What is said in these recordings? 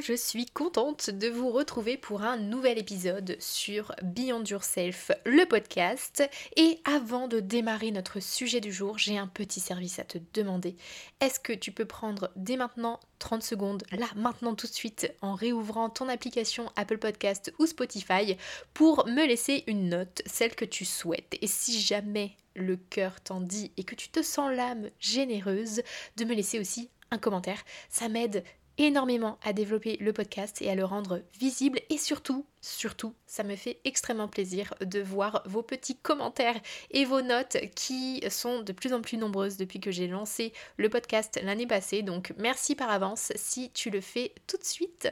je suis contente de vous retrouver pour un nouvel épisode sur Beyond Yourself, le podcast. Et avant de démarrer notre sujet du jour, j'ai un petit service à te demander. Est-ce que tu peux prendre dès maintenant 30 secondes, là, maintenant tout de suite, en réouvrant ton application Apple Podcast ou Spotify, pour me laisser une note, celle que tu souhaites? Et si jamais le cœur t'en dit et que tu te sens l'âme généreuse, de me laisser aussi un commentaire. Ça m'aide énormément à développer le podcast et à le rendre visible et surtout, surtout, ça me fait extrêmement plaisir de voir vos petits commentaires et vos notes qui sont de plus en plus nombreuses depuis que j'ai lancé le podcast l'année passée. Donc merci par avance si tu le fais tout de suite.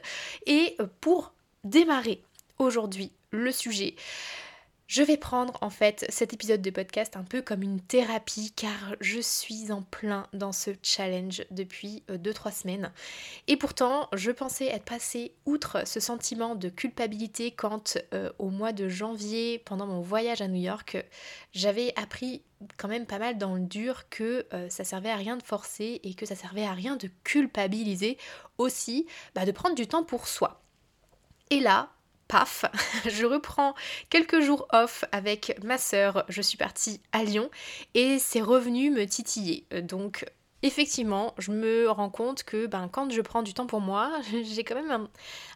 Et pour démarrer aujourd'hui le sujet, je vais prendre en fait cet épisode de podcast un peu comme une thérapie car je suis en plein dans ce challenge depuis 2-3 euh, semaines. Et pourtant, je pensais être passée outre ce sentiment de culpabilité quand euh, au mois de janvier, pendant mon voyage à New York, j'avais appris quand même pas mal dans le dur que euh, ça servait à rien de forcer et que ça servait à rien de culpabiliser aussi, bah, de prendre du temps pour soi. Et là, paf, je reprends quelques jours off avec ma sœur. Je suis partie à Lyon et c'est revenu me titiller. Donc effectivement, je me rends compte que ben, quand je prends du temps pour moi, j'ai quand même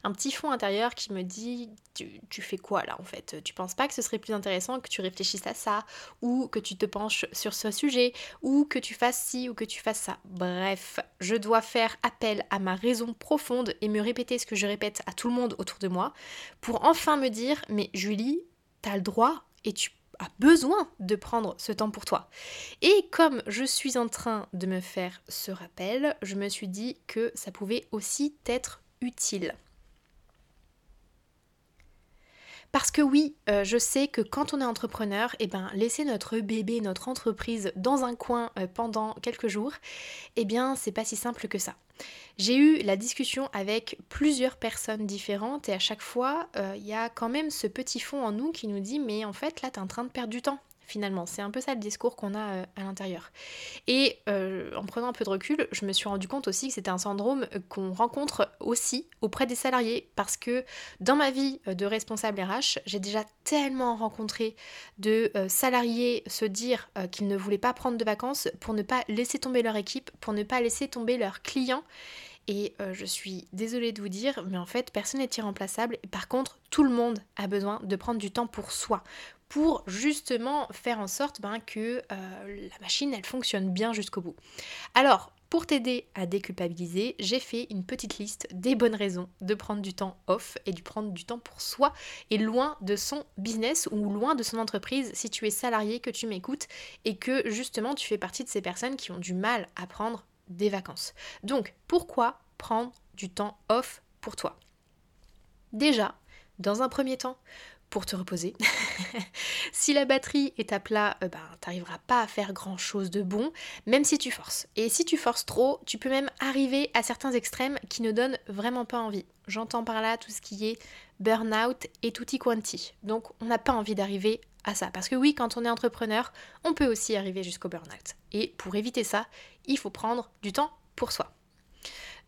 un, petit fond intérieur qui me dit tu, fais quoi là en fait? Tu penses pas que ce serait plus intéressant que tu réfléchisses à ça ou que tu te penches sur ce sujet ou que tu fasses ci ou que tu fasses ça. Bref, je dois faire appel à ma raison profonde et me répéter ce que je répète à tout le monde autour de moi pour enfin me dire mais Julie, t'as le droit et tu a besoin de prendre ce temps pour toi. Et comme je suis en train de me faire ce rappel, je me suis dit que ça pouvait aussi être utile. Parce que oui, euh, je sais que quand on est entrepreneur, eh ben, laisser notre bébé, notre entreprise dans un coin euh, pendant quelques jours, eh bien, c'est pas si simple que ça. J'ai eu la discussion avec plusieurs personnes différentes et à chaque fois, euh, il y a quand même ce petit fond en nous qui nous dit mais en fait là, tu es en train de perdre du temps finalement. C'est un peu ça le discours qu'on a euh, à l'intérieur. Et euh, en prenant un peu de recul, je me suis rendu compte aussi que c'était un syndrome qu'on rencontre aussi auprès des salariés parce que dans ma vie de responsable RH, j'ai déjà tellement rencontré de euh, salariés se dire qu'ils ne voulaient pas prendre de vacances pour ne pas laisser tomber leur équipe, pour ne pas laisser tomber leurs clients. Et je suis désolée de vous dire, mais en fait, personne n'est irremplaçable. Par contre, tout le monde a besoin de prendre du temps pour soi, pour justement faire en sorte ben, que euh, la machine elle fonctionne bien jusqu'au bout. Alors pour t'aider à déculpabiliser, j'ai fait une petite liste des bonnes raisons de prendre du temps off et de prendre du temps pour soi et loin de son business ou loin de son entreprise si tu es salarié, que tu m'écoutes et que justement tu fais partie de ces personnes qui ont du mal à prendre des vacances. Donc pourquoi prendre du temps off pour toi? Déjà, dans un premier temps, pour te reposer. si la batterie est à plat, euh, ben, t'arriveras pas à faire grand chose de bon, même si tu forces. Et si tu forces trop, tu peux même arriver à certains extrêmes qui ne donnent vraiment pas envie. J'entends par là tout ce qui est burn-out et tutti quanti. Donc on n'a pas envie d'arriver à ça. Parce que oui, quand on est entrepreneur, on peut aussi arriver jusqu'au burn-out. Et pour éviter ça, il faut prendre du temps pour soi.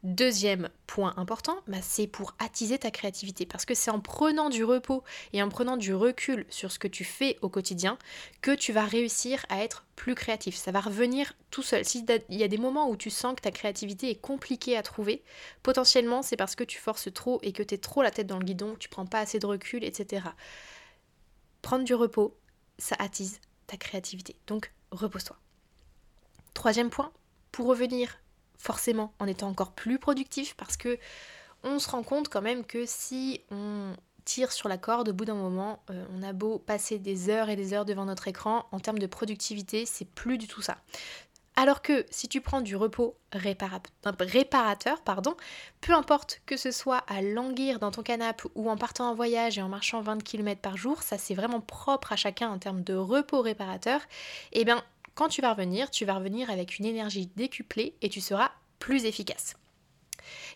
Deuxième point important, bah, c'est pour attiser ta créativité. Parce que c'est en prenant du repos et en prenant du recul sur ce que tu fais au quotidien que tu vas réussir à être plus créatif. Ça va revenir tout seul. S'il y a des moments où tu sens que ta créativité est compliquée à trouver, potentiellement c'est parce que tu forces trop et que tu es trop la tête dans le guidon, tu prends pas assez de recul, etc. Prendre du repos, ça attise ta créativité. Donc repose-toi. Troisième point, pour revenir forcément en étant encore plus productif parce que on se rend compte quand même que si on tire sur la corde au bout d'un moment, euh, on a beau passer des heures et des heures devant notre écran, en termes de productivité, c'est plus du tout ça. Alors que si tu prends du repos réparateur, pardon, peu importe que ce soit à languir dans ton canapé ou en partant en voyage et en marchant 20 km par jour, ça c'est vraiment propre à chacun en termes de repos réparateur, et eh bien quand tu vas revenir, tu vas revenir avec une énergie décuplée et tu seras plus efficace.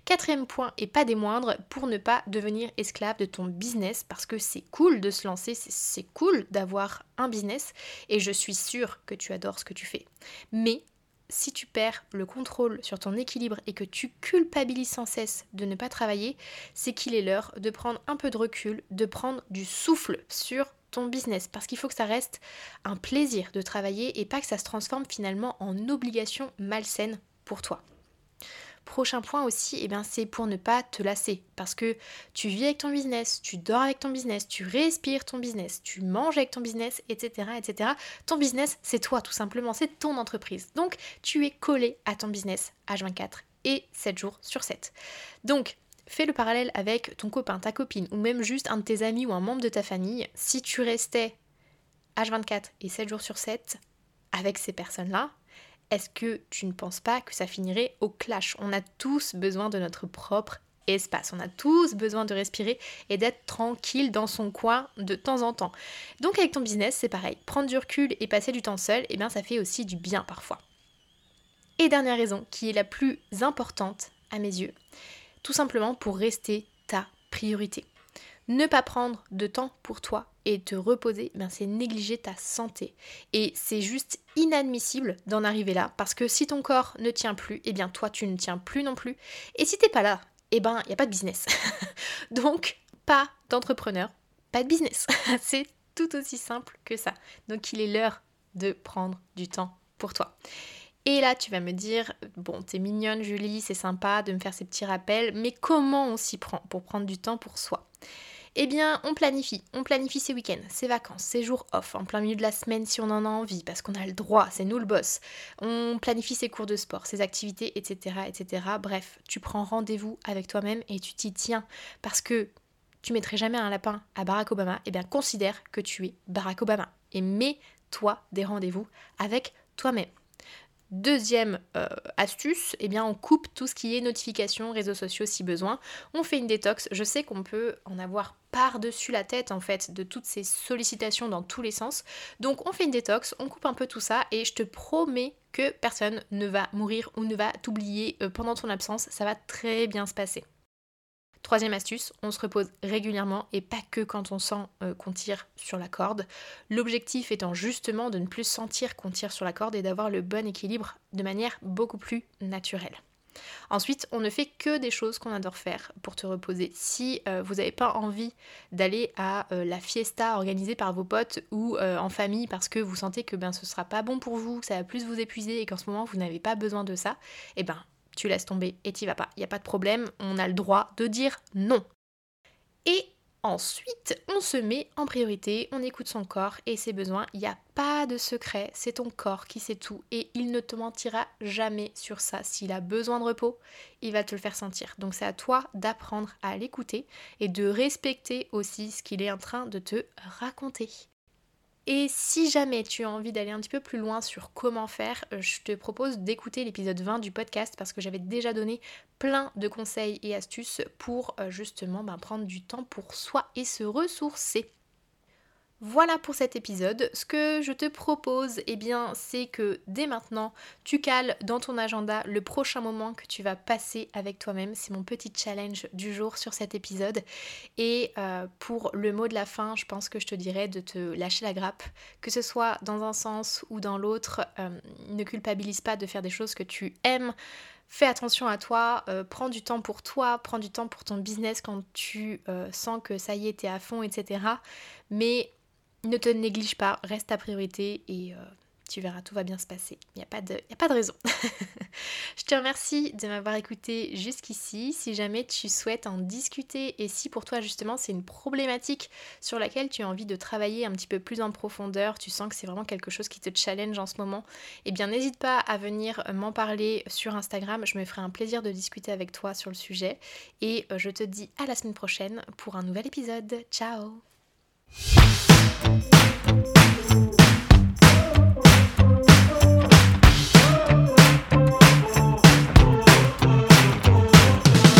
Quatrième point, et pas des moindres, pour ne pas devenir esclave de ton business, parce que c'est cool de se lancer, c'est cool d'avoir un business, et je suis sûre que tu adores ce que tu fais. Mais si tu perds le contrôle sur ton équilibre et que tu culpabilises sans cesse de ne pas travailler, c'est qu'il est l'heure de prendre un peu de recul, de prendre du souffle sur business parce qu'il faut que ça reste un plaisir de travailler et pas que ça se transforme finalement en obligation malsaine pour toi. Prochain point aussi, eh bien, c'est pour ne pas te lasser. Parce que tu vis avec ton business, tu dors avec ton business, tu respires ton business, tu manges avec ton business, etc. etc. Ton business, c'est toi tout simplement, c'est ton entreprise. Donc tu es collé à ton business H24 et 7 jours sur 7. Donc fais le parallèle avec ton copain, ta copine, ou même juste un de tes amis ou un membre de ta famille. Si tu restais H24 et 7 jours sur 7 avec ces personnes-là, est-ce que tu ne penses pas que ça finirait au clash? On a tous besoin de notre propre espace. On a tous besoin de respirer et d'être tranquille dans son coin de temps en temps. Donc avec ton business, c'est pareil. Prendre du recul et passer du temps seul, eh bien ça fait aussi du bien parfois. Et dernière raison, qui est la plus importante à mes yeux, tout simplement pour rester ta priorité. Ne pas prendre de temps pour toi et te reposer, ben c'est négliger ta santé. Et c'est juste inadmissible d'en arriver là, parce que si ton corps ne tient plus, eh bien toi tu ne tiens plus non plus. Et si t'es pas là, eh ben il a pas de business. Donc pas d'entrepreneur, pas de business. c'est tout aussi simple que ça. Donc il est l'heure de prendre du temps pour toi. Et là, tu vas me dire, bon, t'es mignonne, Julie, c'est sympa de me faire ces petits rappels, mais comment on s'y prend pour prendre du temps pour soi? Eh bien, on planifie. On planifie ses week-ends, ses vacances, ses jours off, en plein milieu de la semaine si on en a envie, parce qu'on a le droit, c'est nous le boss. On planifie ses cours de sport, ses activités, etc. etc. Bref, tu prends rendez-vous avec toi-même et tu t'y tiens. Parce que tu mettrais jamais un lapin à Barack Obama, eh bien considère que tu es Barack Obama. Et mets-toi des rendez-vous avec toi-même. Deuxième euh, astuce, eh on coupe tout ce qui est notifications, réseaux sociaux si besoin. On fait une détox. Je sais qu'on peut en avoir par-dessus la tête en fait de toutes ces sollicitations dans tous les sens. Donc on fait une détox, on coupe un peu tout ça et je te promets que personne ne va mourir ou ne va t'oublier euh, pendant ton absence. Ça va très bien se passer. Troisième astuce, on se repose régulièrement et pas que quand on sent euh, qu'on tire sur la corde. L'objectif étant justement de ne plus sentir qu'on tire sur la corde et d'avoir le bon équilibre de manière beaucoup plus naturelle. Ensuite, on ne fait que des choses qu'on adore faire pour te reposer. Si euh, vous n'avez pas envie d'aller à euh, la fiesta organisée par vos potes ou en famille parce que vous sentez que ben, ce sera pas bon pour vous, que ça va plus vous épuiser et qu'en ce moment vous n'avez pas besoin de ça, eh ben tu laisses tomber et t'y vas pas. Il n'y a pas de problème, on a le droit de dire non. Et ensuite, on se met en priorité, on écoute son corps et ses besoins. Il n'y a pas de secret, c'est ton corps qui sait tout et il ne te mentira jamais sur ça. S'il a besoin de repos, il va te le faire sentir. Donc c'est à toi d'apprendre à l'écouter et de respecter aussi ce qu'il est en train de te raconter. Et si jamais tu as envie d'aller un petit peu plus loin sur comment faire, euh, je te propose d'écouter l'épisode 20 du podcast parce que j'avais déjà donné plein de conseils et astuces pour euh, justement ben, prendre du temps pour soi et se ressourcer. Voilà pour cet épisode. Ce que je te propose, eh bien, c'est que dès maintenant, tu cales dans ton agenda le prochain moment que tu vas passer avec toi-même. C'est mon petit challenge du jour sur cet épisode. Et euh, pour le mot de la fin, je pense que je te dirais de te lâcher la grappe, que ce soit dans un sens ou dans l'autre. Euh, ne culpabilise pas de faire des choses que tu aimes. Fais attention à toi, euh, prends du temps pour toi, prends du temps pour ton business quand tu sens que ça y est, t'es à fond, etc. Mais ne te néglige pas, reste ta priorité et euh, tu verras, tout va bien se passer. Il n'y a, pas de, raison. je te remercie de m'avoir écouté jusqu'ici. Si jamais tu souhaites en discuter et si pour toi justement c'est une problématique sur laquelle tu as envie de travailler un petit peu plus en profondeur, tu sens que c'est vraiment quelque chose qui te challenge en ce moment, eh bien n'hésite pas à venir m'en parler sur Instagram. Je me ferai un plaisir de discuter avec toi sur le sujet. Et euh, je te dis à la semaine prochaine pour un nouvel épisode. Ciao Thank you.